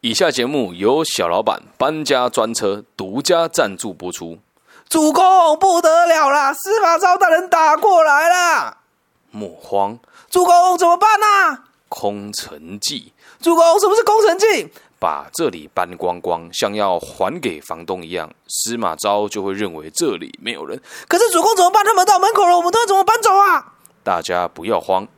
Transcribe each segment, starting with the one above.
以下节目由小老板搬家专车独家赞助播出。主公不得了啦！司马昭大人打过来啦！莫慌，主公怎么办呢、空城计，主公，什么是空城计？把这里搬光光，像要还给房东一样，司马昭就会认为这里没有人。可是主公怎么办？他们到门口了，我们都要怎么搬走啊？大家不要慌，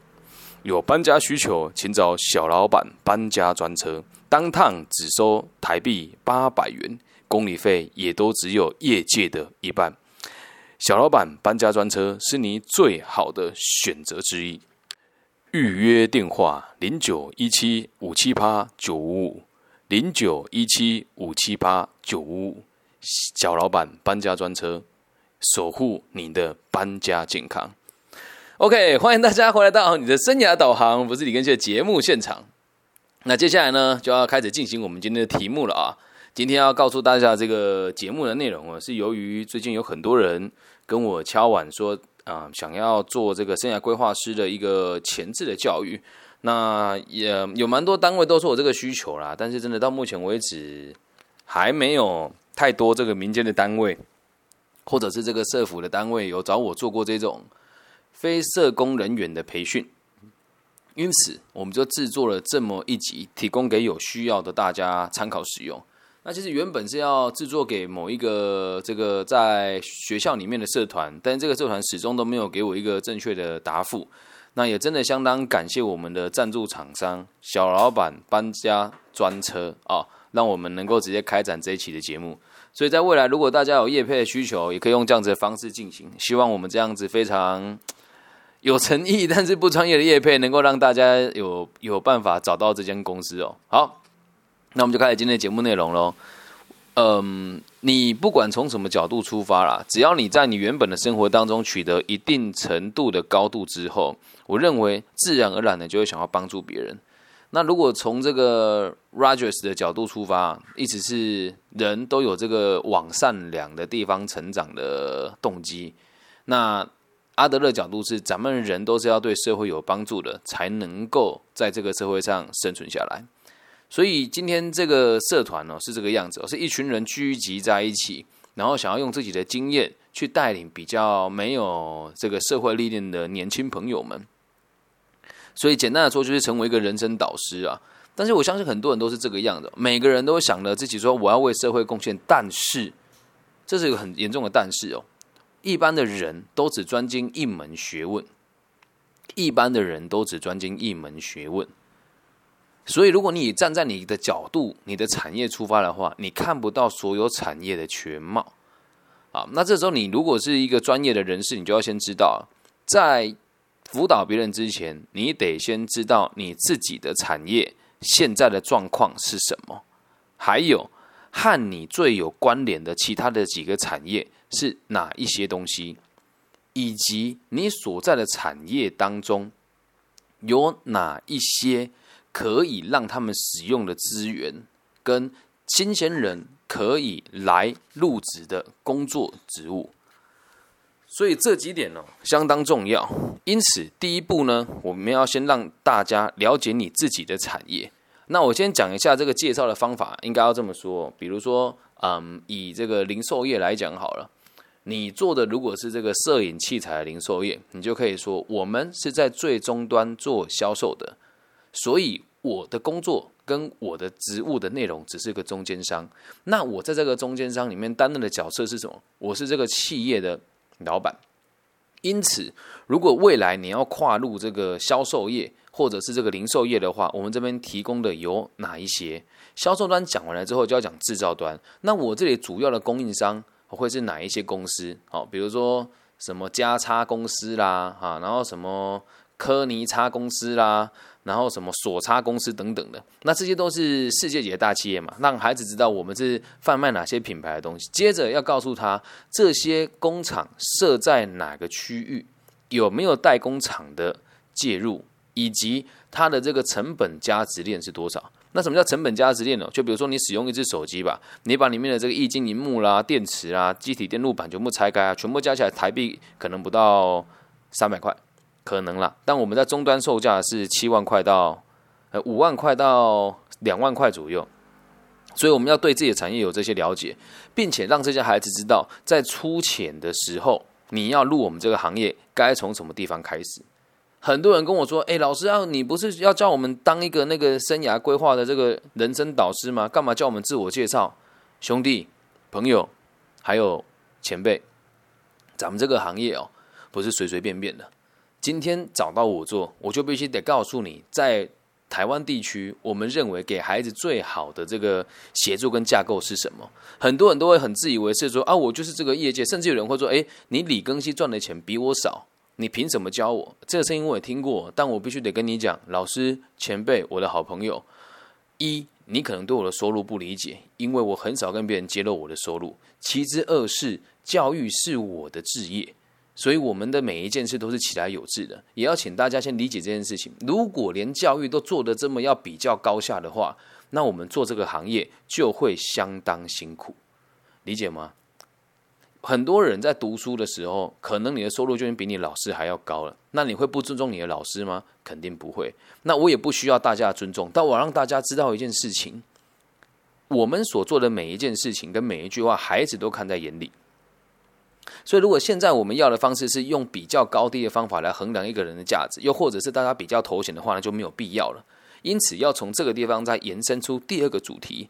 有搬家需求，请找小老板搬家专车，当趟只收台币八百元，公里费也都只有业界的一半。小老板搬家专车是你最好的选择之一。预约电话：零九一七五七八九五五，零九一七五七八九五五。小老板搬家专车，守护你的搬家健康。OK，欢迎大家回来到你的生涯导航，不是李根旭的节目现场。那接下来呢，就要开始进行我们今天的题目了啊。今天要告诉大家这个节目的内容啊，是由于最近有很多人跟我敲碗说，啊、想要做这个生涯规划师的一个前置的教育。那也有蛮多单位都说有这个需求啦，但是真的到目前为止，还没有太多这个民间的单位，或者是这个社府的单位有找我做过这种非社工人员的培训。因此，我们就制作了这么一集，提供给有需要的大家参考使用。那其实原本是要制作给某一个这个在学校里面的社团，但这个社团始终都没有给我一个正确的答复。那也真的相当感谢我们的赞助厂商小老板搬家专车啊，让我们能够直接开展这一期的节目。所以在未来，如果大家有业配的需求，也可以用这样子的方式进行。希望我们这样子非常有诚意，但是不专业的业配，能够让大家有有办法找到这间公司哦。好，那我们就开始今天的节目内容喽。嗯，你不管从什么角度出发啦，只要你在你原本的生活当中取得一定程度的高度之后，我认为自然而然的就会想要帮助别人。那如果从这个 Rogers 的角度出发，意思是人都有这个往善良的地方成长的动机。那阿德勒角度是，咱们人都是要对社会有帮助的，才能够在这个社会上生存下来。所以今天这个社团呢是这个样子、哦，是一群人聚集在一起，然后想要用自己的经验去带领比较没有这个社会历练的年轻朋友们。所以简单的说，就是成为一个人生导师啊。但是我相信很多人都是这个样子，每个人都想着自己说我要为社会贡献，但是这是一个很严重的但是哦。一般的人都只专精一门学问，一般的人都只专精一门学问。所以，如果你站在你的角度、你的产业出发的话，你看不到所有产业的全貌。啊，那这时候你如果是一个专业的人士，你就要先知道，在辅导别人之前，你得先知道你自己的产业现在的状况是什么，还有和你最有关联的其他的几个产业是哪一些东西，以及你所在的产业当中有哪一些。可以让他们使用的资源，跟新鲜人可以来入职的工作职务，所以这几点呢相当重要。因此，第一步呢，我们要先让大家了解你自己的产业。那我先讲一下这个介绍的方法，应该要这么说。比如说，嗯，以这个零售业来讲好了，你做的如果是这个摄影器材零售业，你就可以说，我们是在最终端做销售的。所以我的工作跟我的职务的内容只是个中间商。那我在这个中间商里面担任的角色是什么？我是这个企业的老板。因此，如果未来你要跨入这个销售业或者是这个零售业的话，我们这边提供的有哪一些？销售端讲完了之后，就要讲制造端。那我这里主要的供应商会是哪一些公司？好，比如说什么加差公司啦，哈，然后什么科尼差公司啦。然后什么索差公司等等的，那这些都是世界级的大企业嘛，让孩子知道我们是贩卖哪些品牌的东西。接着要告诉他这些工厂设在哪个区域，有没有代工厂的介入，以及它的这个成本价值链是多少。那什么叫成本价值链呢？就比如说你使用一只手机吧，你把里面的这个液晶荧幕啦、电池啦、机体电路板全部拆开啊，全部加起来台币可能不到三百块。可能啦，但我们在终端售价是七万块到呃五万块到两万块左右。所以我们要对自己的产业有这些了解，并且让这些孩子知道，在出钱的时候，你要入我们这个行业，该从什么地方开始。很多人跟我说：“哎，老师啊，你不是要叫我们当一个那个生涯规划的这个人生导师吗？干嘛叫我们自我介绍？”兄弟、朋友，还有前辈，咱们这个行业哦，不是随随便便的。今天找到我做，我就必须得告诉你，在。台湾地区，我们认为给孩子最好的这个协助跟架构是什么？很多人都会很自以为是说啊，我就是这个业界，甚至有人会说，哎，你李庚希赚的钱比我少，你凭什么教我？这个声音我也听过，但我必须得跟你讲，老师、前辈、我的好朋友，一，你可能对我的收入不理解，因为我很少跟别人揭露我的收入；其之二是，教育是我的职业。所以我们的每一件事都是起来有致的，也要请大家先理解这件事情。如果连教育都做得这么要比较高下的话，那我们做这个行业就会相当辛苦，理解吗？很多人在读书的时候，可能你的收入就已经比你老师还要高了，那你会不尊重你的老师吗？肯定不会。那我也不需要大家的尊重，但我让大家知道一件事情：我们所做的每一件事情跟每一句话，孩子都看在眼里。所以，如果现在我们要的方式是用比较高低的方法来衡量一个人的价值，又或者是大家比较头衔的话，那就没有必要了。因此，要从这个地方再延伸出第二个主题：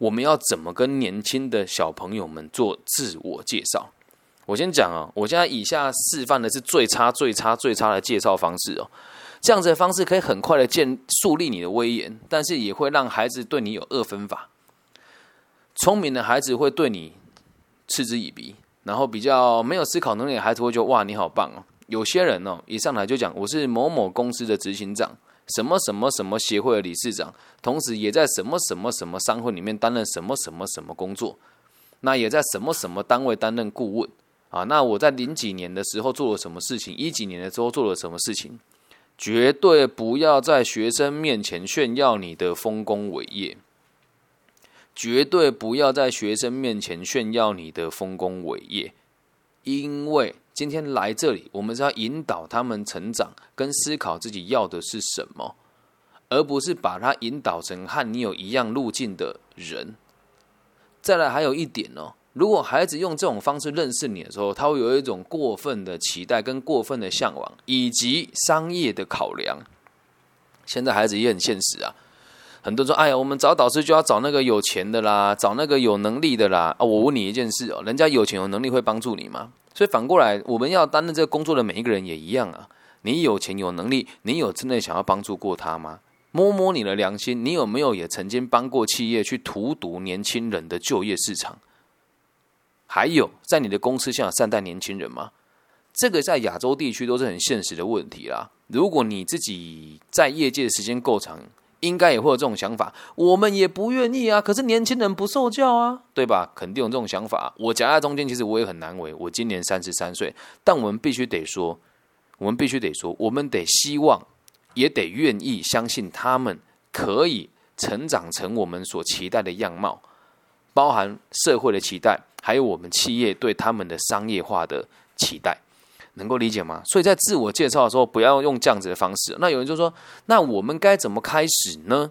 我们要怎么跟年轻的小朋友们做自我介绍？我先讲啊，我现在以下示范的是最差、最差、最差的介绍方式哦。这样子的方式可以很快的建树立你的威严，但是也会让孩子对你有二分法。聪明的孩子会对你嗤之以鼻。然后比较没有思考能力的孩子会觉得哇你好棒哦。有些人哦一上来就讲我是某某公司的执行长，什么什么什么协会的理事长，同时也在什么什么什么商会里面担任什么什么什么工作，那也在什么什么单位担任顾问啊。那我在零几年的时候做了什么事情，一几年的时候做了什么事情，绝对不要在学生面前炫耀你的丰功伟业。绝对不要在学生面前炫耀你的丰功伟业，因为今天来这里，我们是要引导他们成长跟思考自己要的是什么，而不是把他引导成和你有一样路径的人。再来，还有一点哦，如果孩子用这种方式认识你的时候，他会有一种过分的期待跟过分的向往，以及商业的考量。现在孩子也很现实啊。很多人说：“哎呀，我们找导师就要找那个有钱的啦，找那个有能力的啦。”啊，我问你一件事哦，人家有钱有能力会帮助你吗？所以反过来，我们要担任这个工作的每一个人也一样啊。你有钱有能力，你有真的想要帮助过他吗？摸摸你的良心，你有没有也曾经帮过企业去荼毒年轻人的就业市场？还有，在你的公司想善待年轻人吗？这个在亚洲地区都是很现实的问题啦。如果你自己在业界的时间够长，应该也会有这种想法，我们也不愿意啊。可是年轻人不受教啊，对吧？肯定有这种想法。我夹在中间，其实我也很难为。我今年三十三岁，但我们必须得说，我们必须得说，我们得希望，也得愿意相信他们可以成长成我们所期待的样貌，包含社会的期待，还有我们企业对他们的商业化的期待。能够理解吗？所以在自我介绍的时候，不要用这样子的方式。那有人就说：“那我们该怎么开始呢？”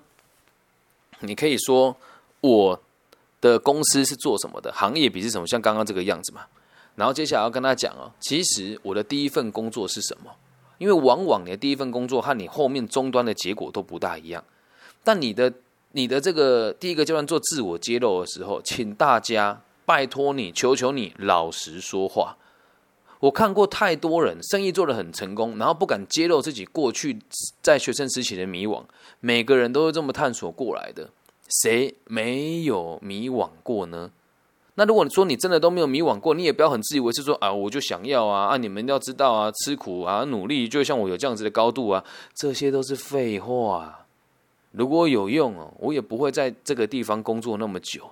你可以说：“我的公司是做什么的？行业比是什么？像刚刚这个样子嘛。”然后接下来要跟他讲哦，其实我的第一份工作是什么？因为往往你的第一份工作和你后面终端的结果都不大一样。但你的你的这个第一个阶段做自我揭露的时候，请大家拜托你，求求你，老实说话。我看过太多人生意做得很成功，然后不敢揭露自己过去在学生时期的迷惘。每个人都是这么探索过来的，谁没有迷惘过呢？那如果你说你真的都没有迷惘过，你也不要很自以为是说啊，我就想要啊啊！你们要知道啊，吃苦啊，努力，就像我有这样子的高度啊，这些都是废话。如果有用哦，我也不会在这个地方工作那么久，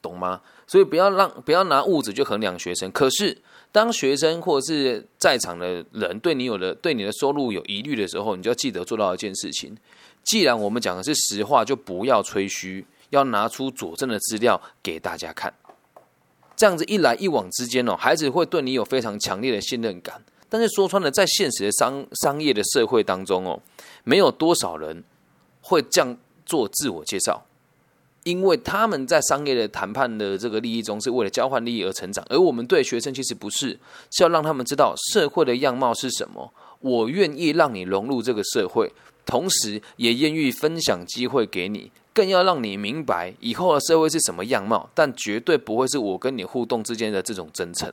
懂吗？所以不要让不要拿物质去衡量学生。可是。当学生或者是在场的人对你有了对你的收入有疑虑的时候，你就要记得做到一件事情：既然我们讲的是实话，就不要吹嘘，要拿出佐证的资料给大家看。这样子一来一往之间哦，孩子会对你有非常强烈的信任感。但是说穿了，在现实的商商业的社会当中哦，没有多少人会这样做自我介绍。因为他们在商业的谈判的这个利益中，是为了交换利益而成长，而我们对学生其实不是，是要让他们知道社会的样貌是什么。我愿意让你融入这个社会，同时也愿意分享机会给你，更要让你明白以后的社会是什么样貌。但绝对不会是我跟你互动之间的这种真诚，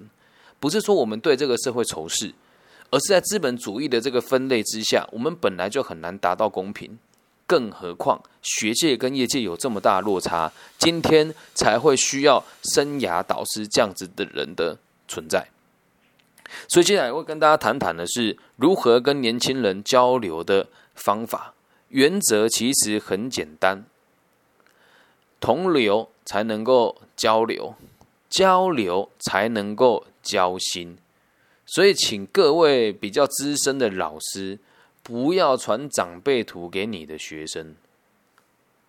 不是说我们对这个社会仇视，而是在资本主义的这个分类之下，我们本来就很难达到公平。更何况学界跟业界有这么大落差，今天才会需要生涯导师这样子的人的存在。所以接下来会跟大家谈谈的是如何跟年轻人交流的方法。原则其实很简单，同流才能够交流，交流才能够交心。所以，请各位比较资深的老师。不要传长辈图给你的学生，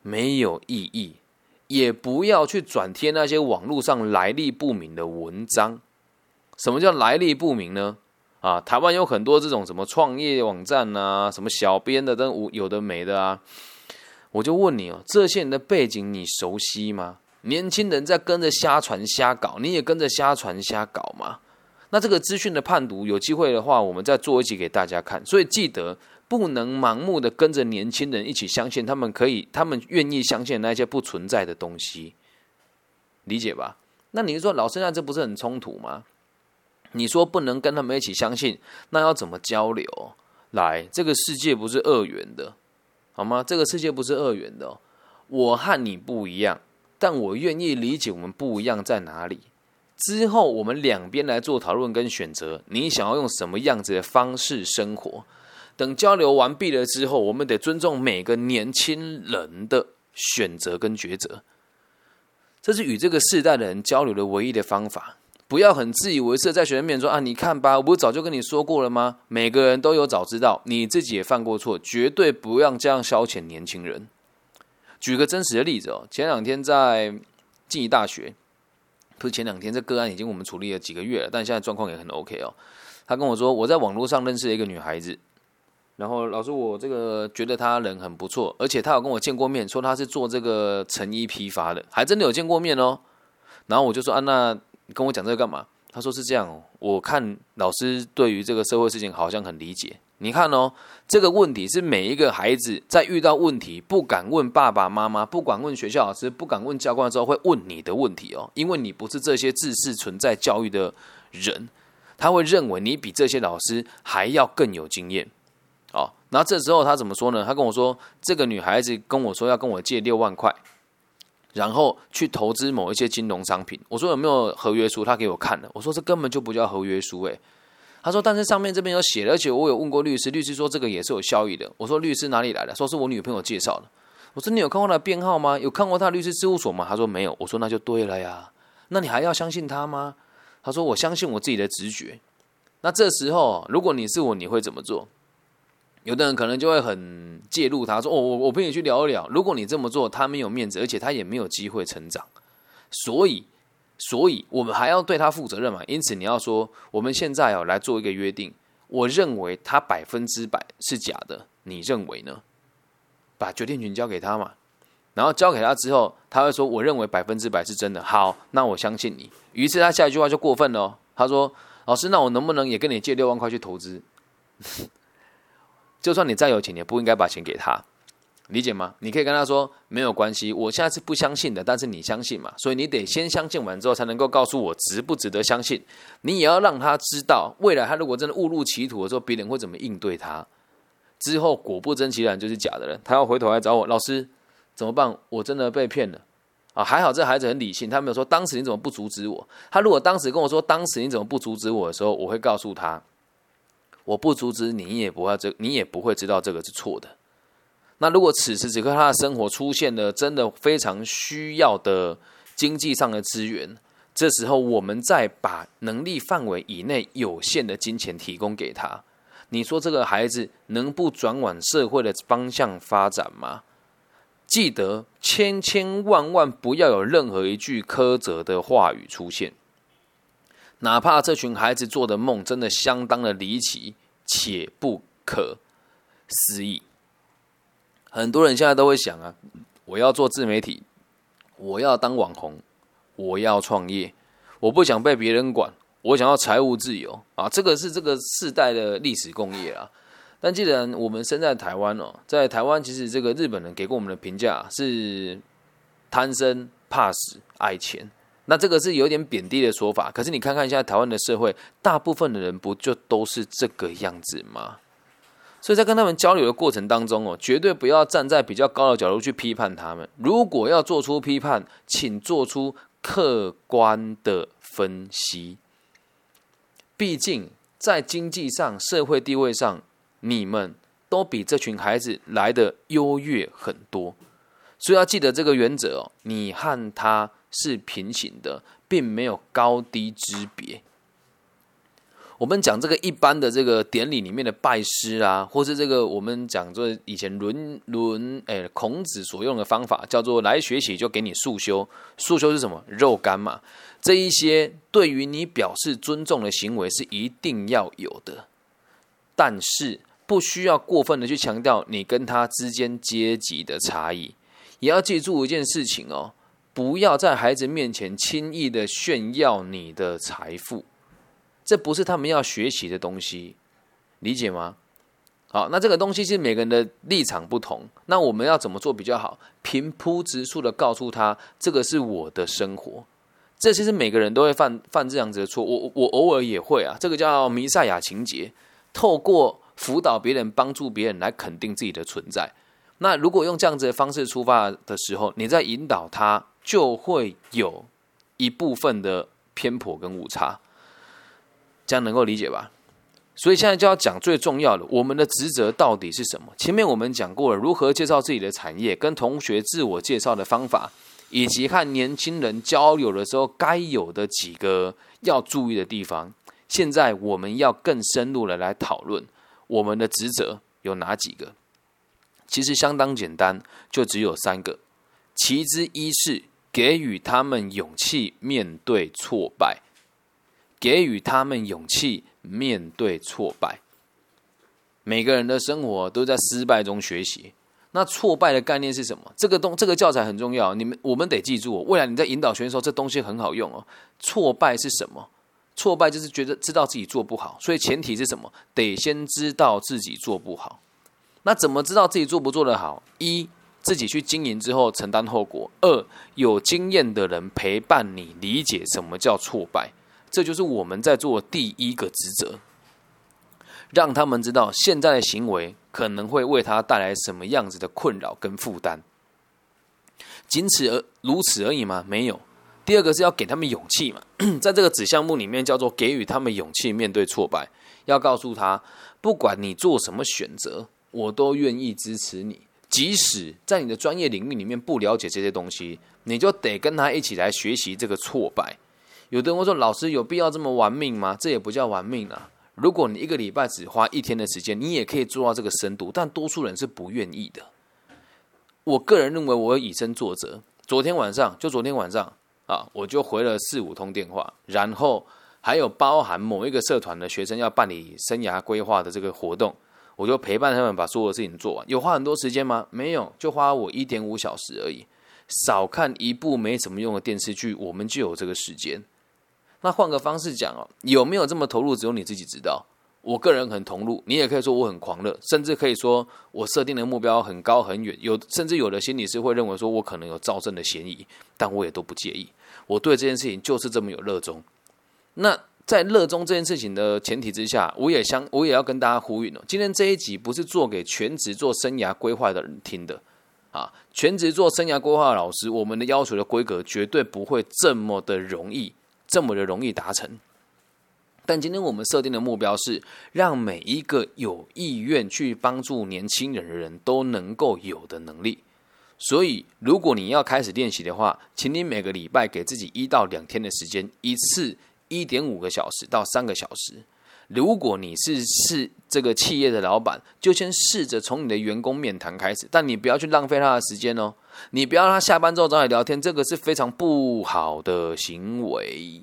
没有意义；也不要去转贴那些网络上来历不明的文章。什么叫来历不明呢？啊，台湾有很多这种什么创业网站啊，什么小编的都有的没的啊。我就问你哦，这些人的背景你熟悉吗？年轻人在跟着瞎传瞎搞，你也跟着瞎传瞎搞吗？那这个资讯的判读，有机会的话，我们再做一集给大家看。所以记得不能盲目的跟着年轻人一起相信他们可以，他们愿意相信那些不存在的东西，理解吧？那你说老师，那这不是很冲突吗？你说不能跟他们一起相信，那要怎么交流？来，这个世界不是二元的，好吗？这个世界不是二元的，我和你不一样，但我愿意理解我们不一样在哪里。之后，我们两边来做讨论跟选择。你想要用什么样子的方式生活？等交流完毕了之后，我们得尊重每个年轻人的选择跟抉择。这是与这个世代的人交流的唯一的方法。不要很自以为是，在学生面前说：“啊，你看吧，我不是早就跟你说过了吗？”每个人都有早知道，你自己也犯过错，绝对不要这样消遣年轻人。举个真实的例子哦，前两天在静宜大学。不是前两天这个案已经我们处理了几个月了，但现在状况也很 OK 哦。他跟我说，我在网络上认识了一个女孩子，然后老师我这个觉得她人很不错，而且她有跟我见过面，说她是做这个成衣批发的，还真的有见过面哦。然后我就说啊，那跟我讲这个干嘛？他说是这样，我看老师对于这个社会事情好像很理解。你看哦，这个问题是每一个孩子在遇到问题不敢问爸爸妈妈，不敢问学校老师，不敢问教官之后会问你的问题哦，因为你不是这些知识存在教育的人，他会认为你比这些老师还要更有经验哦。然后这时候他怎么说呢？他跟我说，这个女孩子跟我说要跟我借六万块，然后去投资某一些金融商品。我说有没有合约书？他给我看了。我说这根本就不叫合约书，诶。他说：“但是上面这边有写，而且我有问过律师，律师说这个也是有效益的。”我说：“律师哪里来的？”说是我女朋友介绍的。我说：“你有看过他的编号吗？有看过他律师事务所吗？”他说：“没有。”我说：“那就对了呀，那你还要相信他吗？”他说：“我相信我自己的直觉。”那这时候，如果你是我，你会怎么做？有的人可能就会很介入，他说：“哦，我我陪你去聊一聊。”如果你这么做，他没有面子，而且他也没有机会成长，所以。所以我们还要对他负责任嘛？因此你要说，我们现在哦来做一个约定。我认为他百分之百是假的，你认为呢？把决定权交给他嘛。然后交给他之后，他会说：“我认为百分之百是真的。”好，那我相信你。于是他下一句话就过分了，他说：“老师，那我能不能也跟你借六万块去投资？就算你再有钱，也不应该把钱给他。”理解吗？你可以跟他说没有关系，我现在是不相信的，但是你相信嘛？所以你得先相信完之后，才能够告诉我值不值得相信。你也要让他知道，未来他如果真的误入歧途的时候，别人会怎么应对他。之后果不真其然就是假的人，他要回头来找我，老师怎么办？我真的被骗了啊！还好这孩子很理性，他没有说当时你怎么不阻止我。他如果当时跟我说当时你怎么不阻止我的时候，我会告诉他，我不阻止你，也不会这，你也不会知道这个是错的。那如果此时此刻他的生活出现了真的非常需要的经济上的资源，这时候我们再把能力范围以内有限的金钱提供给他，你说这个孩子能不转往社会的方向发展吗？记得千千万万不要有任何一句苛责的话语出现，哪怕这群孩子做的梦真的相当的离奇且不可思议。很多人现在都会想啊，我要做自媒体，我要当网红，我要创业，我不想被别人管，我想要财务自由啊！这个是这个世代的历史工业啊。但既然我们生在台湾哦，在台湾其实这个日本人给过我们的评价是贪生怕死爱钱，那这个是有点贬低的说法。可是你看看现在台湾的社会，大部分的人不就都是这个样子吗？所以在跟他们交流的过程当中哦，绝对不要站在比较高的角度去批判他们。如果要做出批判，请做出客观的分析。毕竟在经济上、社会地位上。你们都比这群孩子来的优越很多，所以要记得这个原则哦。你和他是平行的，并没有高低之别。我们讲这个一般的这个典礼里面的拜师啊，或是这个我们讲做以前伦伦诶孔子所用的方法，叫做来学习就给你束修。束修是什么？肉干嘛？这一些对于你表示尊重的行为是一定要有的，但是。不需要过分的去强调你跟他之间阶级的差异，也要记住一件事情哦，不要在孩子面前轻易的炫耀你的财富，这不是他们要学习的东西，理解吗？好，那这个东西是每个人的立场不同，那我们要怎么做比较好？平铺直述的告诉他，这个是我的生活，这其实每个人都会犯犯这样子的错，我我偶尔也会啊，这个叫弥赛亚情节，透过。辅导别人、帮助别人来肯定自己的存在。那如果用这样子的方式出发的时候，你在引导他，就会有一部分的偏颇跟误差。这样能够理解吧？所以现在就要讲最重要的，我们的职责到底是什么？前面我们讲过了，如何介绍自己的产业，跟同学自我介绍的方法，以及和年轻人交流的时候该有的几个要注意的地方。现在我们要更深入的来讨论。我们的职责有哪几个？其实相当简单，就只有三个。其之一是给予他们勇气面对挫败，给予他们勇气面对挫败。每个人的生活都在失败中学习。那挫败的概念是什么？这个东这个教材很重要，你们我们得记住。未来你在引导选手，这东西很好用哦。挫败是什么？挫败就是觉得知道自己做不好，所以前提是什么？得先知道自己做不好。那怎么知道自己做不做得好？一，自己去经营之后承担后果；二，有经验的人陪伴你，理解什么叫挫败。这就是我们在做第一个职责，让他们知道现在的行为可能会为他带来什么样子的困扰跟负担。仅此而如此而已吗？没有。第二个是要给他们勇气嘛，在这个子项目里面叫做给予他们勇气面对挫败，要告诉他，不管你做什么选择，我都愿意支持你。即使在你的专业领域里面不了解这些东西，你就得跟他一起来学习这个挫败。有的人会说，老师有必要这么玩命吗？这也不叫玩命啊。如果你一个礼拜只花一天的时间，你也可以做到这个深度，但多数人是不愿意的。我个人认为，我以身作则。昨天晚上，就昨天晚上。啊，我就回了四五通电话，然后还有包含某一个社团的学生要办理生涯规划的这个活动，我就陪伴他们把所有的事情做完。有花很多时间吗？没有，就花我一点五小时而已。少看一部没什么用的电视剧，我们就有这个时间。那换个方式讲哦，有没有这么投入，只有你自己知道。我个人很投入，你也可以说我很狂热，甚至可以说我设定的目标很高很远。有甚至有的心理师会认为说我可能有造证的嫌疑，但我也都不介意。我对这件事情就是这么有热衷。那在热衷这件事情的前提之下，我也相我也要跟大家呼吁哦，今天这一集不是做给全职做生涯规划的人听的啊，全职做生涯规划的老师，我们的要求的规格绝对不会这么的容易，这么的容易达成。但今天我们设定的目标是，让每一个有意愿去帮助年轻人的人都能够有的能力。所以，如果你要开始练习的话，请你每个礼拜给自己一到两天的时间，一次一点五个小时到三个小时。如果你是是这个企业的老板，就先试着从你的员工面谈开始，但你不要去浪费他的时间哦。你不要让他下班之后找你聊天，这个是非常不好的行为。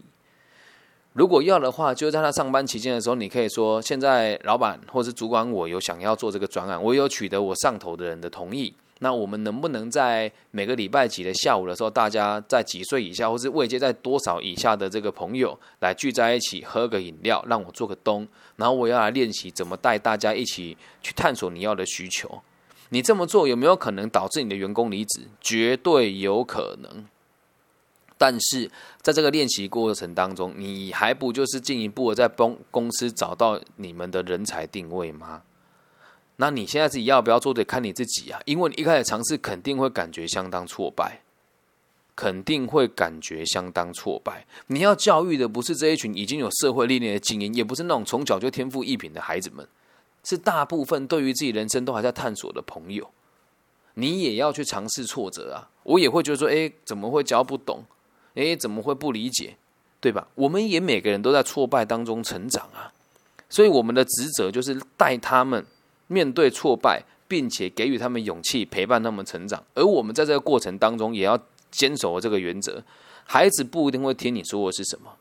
如果要的话，就在他上班期间的时候，你可以说：现在老板或是主管，我有想要做这个专案，我有取得我上头的人的同意，那我们能不能在每个礼拜几的下午的时候，大家在几岁以下，或是未接在多少以下的这个朋友来聚在一起喝个饮料，让我做个东，然后我要来练习怎么带大家一起去探索你要的需求。你这么做有没有可能导致你的员工离职？绝对有可能。但是在这个练习过程当中，你还不就是进一步的在帮公司找到你们的人才定位吗？那你现在自己要不要做，得看你自己啊。因为你一开始尝试，肯定会感觉相当挫败，肯定会感觉相当挫败。你要教育的不是这一群已经有社会历练的精英，也不是那种从小就天赋异禀的孩子们，是大部分对于自己人生都还在探索的朋友。你也要去尝试挫折啊！我也会觉得说，诶，怎么会教不懂？诶，怎么会不理解？对吧？我们也每个人都在挫败当中成长啊，所以我们的职责就是带他们。面对挫败，并且给予他们勇气，陪伴他们成长。而我们在这个过程当中，也要坚守这个原则：孩子不一定会听你说的是什么。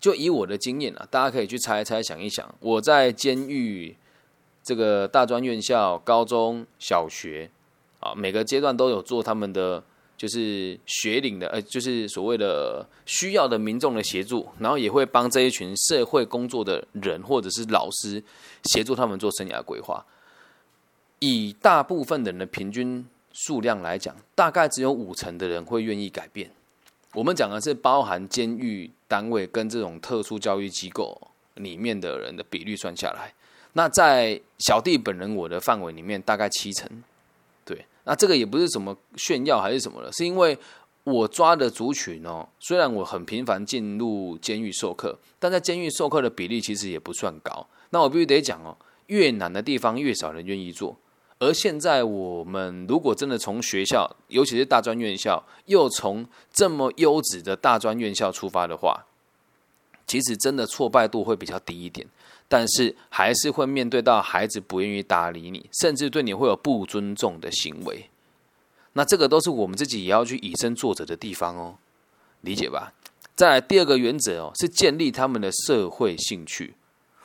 就以我的经验啊，大家可以去猜一猜，想一想。我在监狱这个大专院校、高中小学啊，每个阶段都有做他们的。就是学领的，呃，就是所谓的需要的民众的协助，然后也会帮这一群社会工作的人或者是老师协助他们做生涯规划。以大部分人的平均数量来讲，大概只有五成的人会愿意改变。我们讲的是包含监狱单位跟这种特殊教育机构里面的人的比率算下来，那在小弟本人我的范围里面，大概七成。对那这个也不是什么炫耀还是什么的，是因为我抓的族群哦，虽然我很频繁进入监狱授课，但在监狱授课的比例其实也不算高。那我必须得讲哦，越难的地方越少人愿意做。而现在我们如果真的从学校，尤其是大专院校，又从这么优质的大专院校出发的话，其实真的挫败度会比较低一点。但是还是会面对到孩子不愿意搭理你，甚至对你会有不尊重的行为。那这个都是我们自己也要去以身作则的地方哦，理解吧？再第二个原则哦，是建立他们的社会兴趣。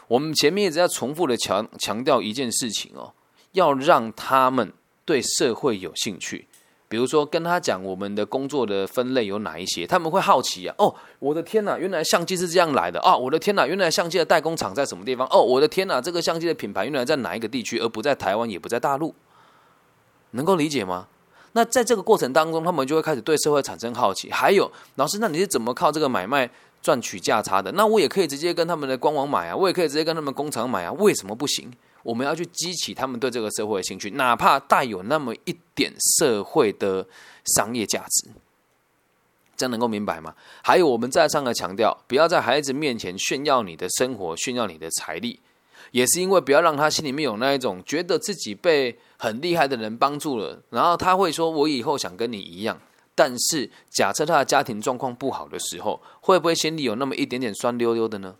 我们前面一直在重复的强强调一件事情哦，要让他们对社会有兴趣。比如说，跟他讲我们的工作的分类有哪一些，他们会好奇啊。哦，我的天哪，原来相机是这样来的啊！我的天哪，原来相机的代工厂在什么地方？哦，我的天哪，这个相机的品牌原来在哪一个地区，而不在台湾，也不在大陆，能够理解吗？那在这个过程当中，他们就会开始对社会产生好奇。还有，老师，那你是怎么靠这个买卖赚取价差的？那我也可以直接跟他们的官网买啊，我也可以直接跟他们工厂买啊，为什么不行？我们要去激起他们对这个社会的兴趣，哪怕带有那么一点社会的商业价值，这样能够明白吗？还有，我们再三的强调，不要在孩子面前炫耀你的生活，炫耀你的财力，也是因为不要让他心里面有那一种觉得自己被很厉害的人帮助了，然后他会说：“我以后想跟你一样。”但是，假设他的家庭状况不好的时候，会不会心里有那么一点点酸溜溜的呢？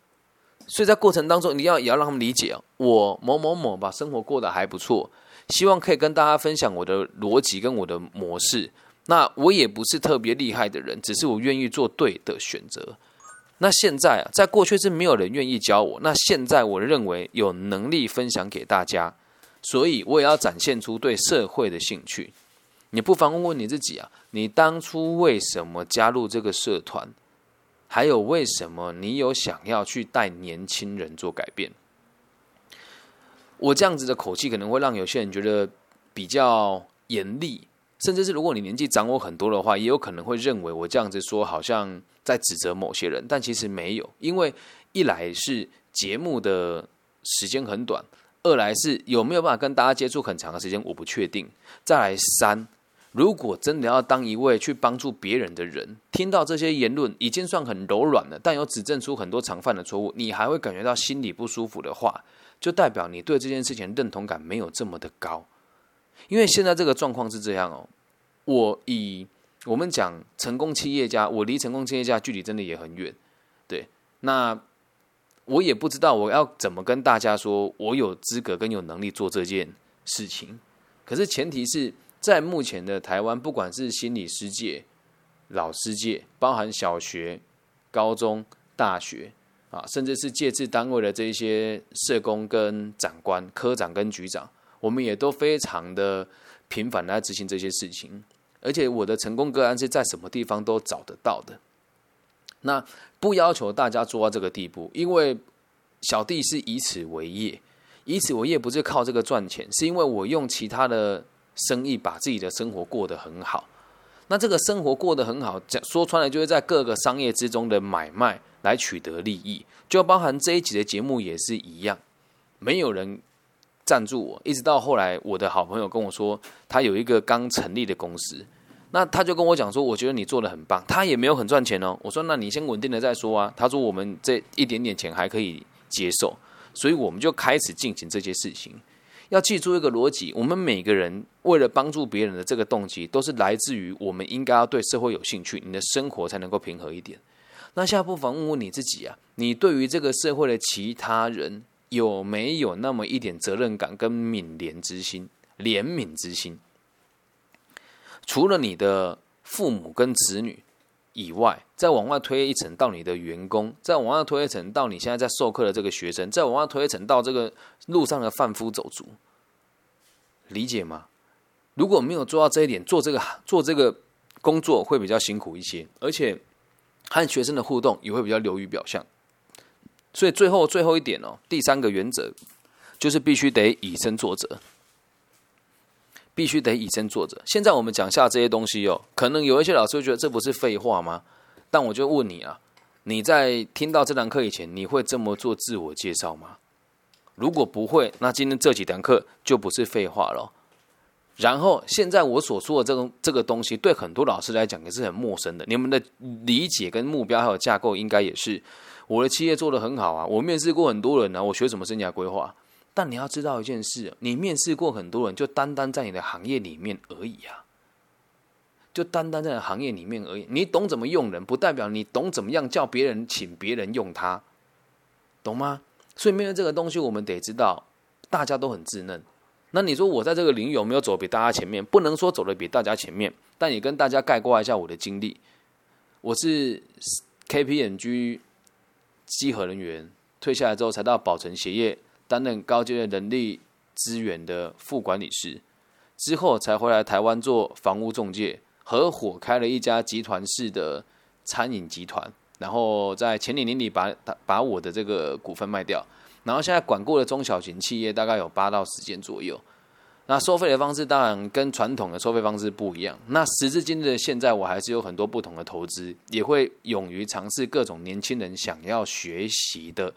所以在过程当中，你要也要让他们理解，我某某某把生活过得还不错，希望可以跟大家分享我的逻辑跟我的模式。那我也不是特别厉害的人，只是我愿意做对的选择。那现在啊，在过去是没有人愿意教我，那现在我认为有能力分享给大家，所以我也要展现出对社会的兴趣。你不妨问问你自己啊，你当初为什么加入这个社团？还有，为什么你有想要去带年轻人做改变？我这样子的口气可能会让有些人觉得比较严厉，甚至是如果你年纪长我很多的话，也有可能会认为我这样子说好像在指责某些人。但其实没有，因为一来是节目的时间很短，二来是有没有办法跟大家接触很长的时间，我不确定。再来三。如果真的要当一位去帮助别人的人，听到这些言论已经算很柔软了，但有指正出很多常犯的错误，你还会感觉到心里不舒服的话，就代表你对这件事情认同感没有这么的高。因为现在这个状况是这样哦，我以我们讲成功企业家，我离成功企业家距离真的也很远，对，那我也不知道我要怎么跟大家说我有资格跟有能力做这件事情，可是前提是。在目前的台湾，不管是心理师界、老师界，包含小学、高中、大学啊，甚至是介质单位的这些社工跟长官、科长跟局长，我们也都非常的频繁来执行这些事情，而且我的成功个案是在什么地方都找得到的。那不要求大家做到这个地步，因为小弟是以此为业，以此为业不是靠这个赚钱，是因为我用其他的生意把自己的生活过得很好。那这个生活过得很好，讲说穿了就是在各个商业之中的买卖来取得利益，就包含这一集的节目也是一样，没有人赞助我，一直到后来我的好朋友跟我说，他有一个刚成立的公司。那他就跟我讲说，我觉得你做的很棒，他也没有很赚钱哦。我说，那你先稳定的再说啊。他说，我们这一点点钱还可以接受，所以我们就开始进行这些事情。要记住一个逻辑，我们每个人为了帮助别人的这个动机，都是来自于我们应该要对社会有兴趣，你的生活才能够平和一点。那现在不妨问问你自己啊，你对于这个社会的其他人有没有那么一点责任感跟悯怜之心、怜悯之心？除了你的父母跟子女以外，再往外推一层到你的员工，再往外推一层到你现在在授课的这个学生，再往外推一层到这个路上的贩夫走卒，理解吗？如果没有做到这一点，做这个做这个工作会比较辛苦一些，而且和学生的互动也会比较流于表象。所以最后最后一点哦，第三个原则就是必须得以身作则。必须得以身作则。现在我们讲下这些东西哦，可能有一些老师会觉得这不是废话吗？但我就问你啊，你在听到这堂课以前，你会这么做自我介绍吗？如果不会，那今天这几堂课就不是废话了。然后，现在我所说的这个这个东西，对很多老师来讲也是很陌生的。你们的理解跟目标还有架构，应该也是我的企业做得很好啊。我面试过很多人呢，我学什么生涯规划？但你要知道一件事，你面试过很多人，就单单在你的行业里面而已啊，就单单在行业里面而已。你懂怎么用人，不代表你懂怎么样叫别人请别人用他，懂吗？所以面对这个东西，我们得知道，大家都很稚嫩。那你说我在这个领域有没有走比大家前面？不能说走的比大家前面，但也跟大家概括一下我的经历。我是 KPMG 稽核人员，退下来之后才到宝成鞋业。担任高阶的人力资源的副管理师，之后才回来台湾做房屋中介，合伙开了一家集团式的餐饮集团，然后在前几年底把把我的这个股份卖掉，然后现在管过的中小型企业大概有八到十间左右。那收费的方式当然跟传统的收费方式不一样。那时至今日的现在，我还是有很多不同的投资，也会勇于尝试各种年轻人想要学习的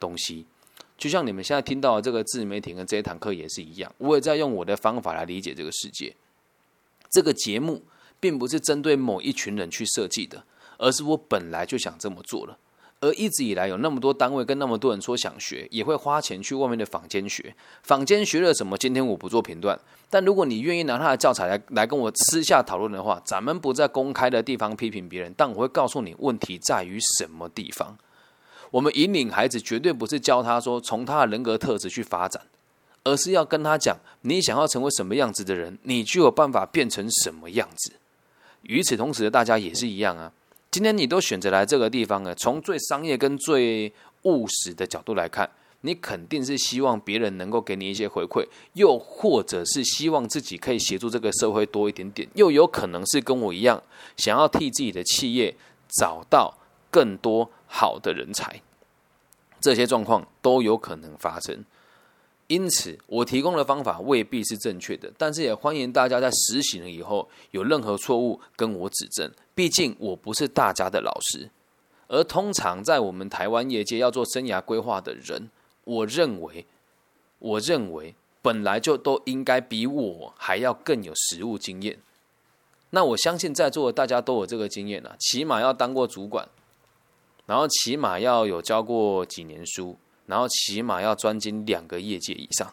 东西。就像你们现在听到的这个自媒体跟这一堂课也是一样，我也在用我的方法来理解这个世界。这个节目并不是针对某一群人去设计的，而是我本来就想这么做了。而一直以来有那么多单位跟那么多人说想学，也会花钱去外面的坊间学。坊间学了什么？今天我不做评断。但如果你愿意拿他的教材来来跟我私下讨论的话，咱们不在公开的地方批评别人，但我会告诉你问题在于什么地方。我们引领孩子，绝对不是教他说从他的人格特质去发展，而是要跟他讲，你想要成为什么样子的人，你就有办法变成什么样子。与此同时，大家也是一样啊。今天你都选择来这个地方了，从最商业跟最务实的角度来看，你肯定是希望别人能够给你一些回馈，又或者是希望自己可以协助这个社会多一点点，又有可能是跟我一样，想要替自己的企业找到更多。好的人才，这些状况都有可能发生。因此，我提供的方法未必是正确的，但是也欢迎大家在实行了以后有任何错误跟我指正。毕竟我不是大家的老师，而通常在我们台湾业界要做生涯规划的人，我认为，我认为本来就都应该比我还要更有实务经验。那我相信在座的大家都有这个经验啊，起码要当过主管。然后起码要有教过几年书，然后起码要专精两个业界以上。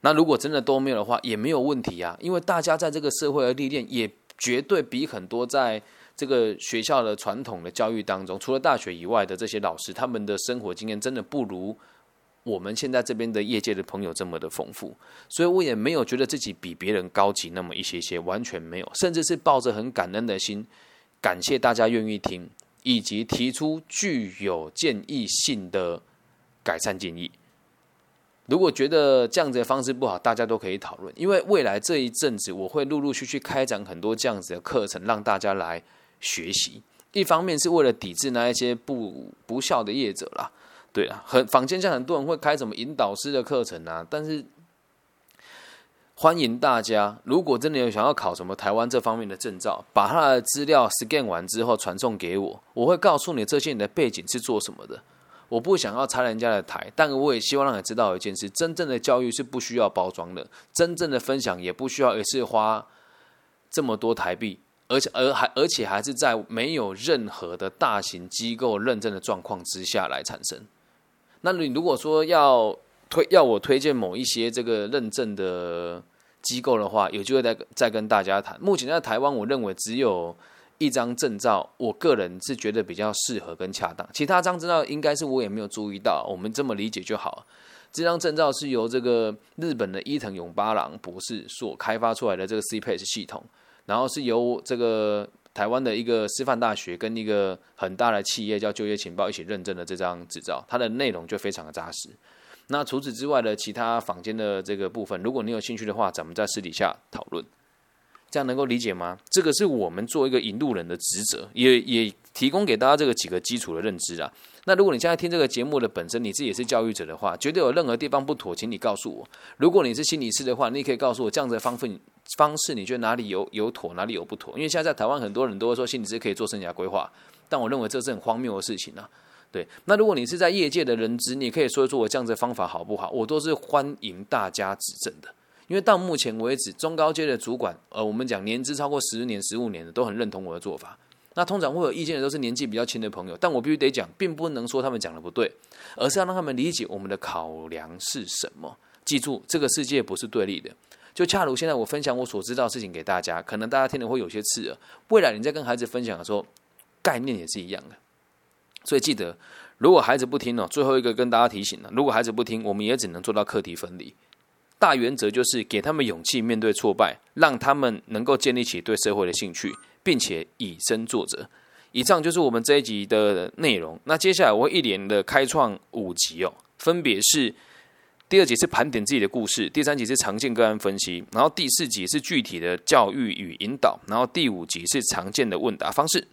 那如果真的都没有的话，也没有问题啊，因为大家在这个社会的历练也绝对比很多在这个学校的传统的教育当中，除了大学以外的这些老师，他们的生活经验真的不如我们现在这边的业界的朋友这么的丰富。所以我也没有觉得自己比别人高级那么一些些，完全没有，甚至是抱着很感恩的心，感谢大家愿意听。以及提出具有建议性的改善建议，如果觉得这样子的方式不好，大家都可以讨论。因为未来这一阵子，我会陆陆续续开展很多这样子的课程，让大家来学习。一方面是为了抵制那一些不不孝的业者啦，对啊，很坊间像很多人会开什么引导师的课程啊，但是欢迎大家，如果真的有想要考什么台湾这方面的证照，把他的资料 scan 完之后传送给我，我会告诉你这些人的背景是做什么的。我不想要拆人家的台，但我也希望让你知道一件事：真正的教育是不需要包装的，真正的分享也不需要一次花这么多台币，而且而还而且还是在没有任何的大型机构认证的状况之下来产生。那你如果说要推要我推荐某一些这个认证的机构的话，有机会再再跟大家谈。目前在台湾，我认为只有。一张证照，我个人是觉得比较适合跟恰当。其他张证照应该是我也没有注意到，我们这么理解就好。这张证照是由这个日本的伊藤永八郎博士所开发出来的这个 CPS 系统，然后是由这个台湾的一个师范大学跟一个很大的企业叫就业情报一起认证的这张执照，它的内容就非常的扎实。那除此之外的其他坊间的这个部分，如果你有兴趣的话，咱们在私底下讨论。这样能够理解吗？这个是我们做一个引路人的职责，也也提供给大家这个几个基础的认知啊。那如果你现在听这个节目的本身，你自己也是教育者的话，觉得有任何地方不妥，请你告诉我。如果你是心理师的话，你可以告诉我这样子的方分方式，你觉得哪里有有妥，哪里有不妥？因为现在在台湾很多人都会说心理师可以做生涯规划，但我认为这是很荒谬的事情啊。对，那如果你是在业界的人资，你可以说一说我这样子的方法好不好？我都是欢迎大家指正的。因为到目前为止，中高阶的主管，呃，我们讲年资超过十年、十五年的，都很认同我的做法。那通常会有意见的，都是年纪比较轻的朋友。但我必须得讲，并不能说他们讲的不对，而是要让他们理解我们的考量是什么。记住，这个世界不是对立的。就恰如现在我分享我所知道的事情给大家，可能大家听的会有些刺耳。未来你在跟孩子分享的时候，概念也是一样的。所以记得，如果孩子不听呢，最后一个跟大家提醒了，如果孩子不听，我们也只能做到课题分离。大原则就是给他们勇气面对挫败，让他们能够建立起对社会的兴趣，并且以身作则。以上就是我们这一集的内容。那接下来我会一连的开创五集哦，分别是第二集是盘点自己的故事，第三集是常见个案分析，然后第四集是具体的教育与引导，然后第五集是常见的问答方式。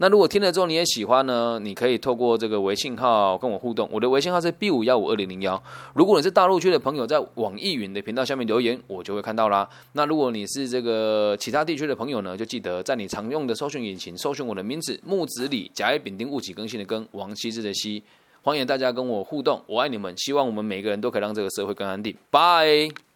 那如果听了之后你也喜欢呢？你可以透过这个微信号跟我互动。我的微信号是 B 五幺五二零零幺。如果你是大陆区的朋友，在网易云的频道下面留言，我就会看到啦。那如果你是这个其他地区的朋友呢，就记得在你常用的搜寻引擎搜寻我的名字木子李甲乙丙丁戊己庚辛的庚王羲之的羲。欢迎大家跟我互动，我爱你们。希望我们每个人都可以让这个社会更安定。拜。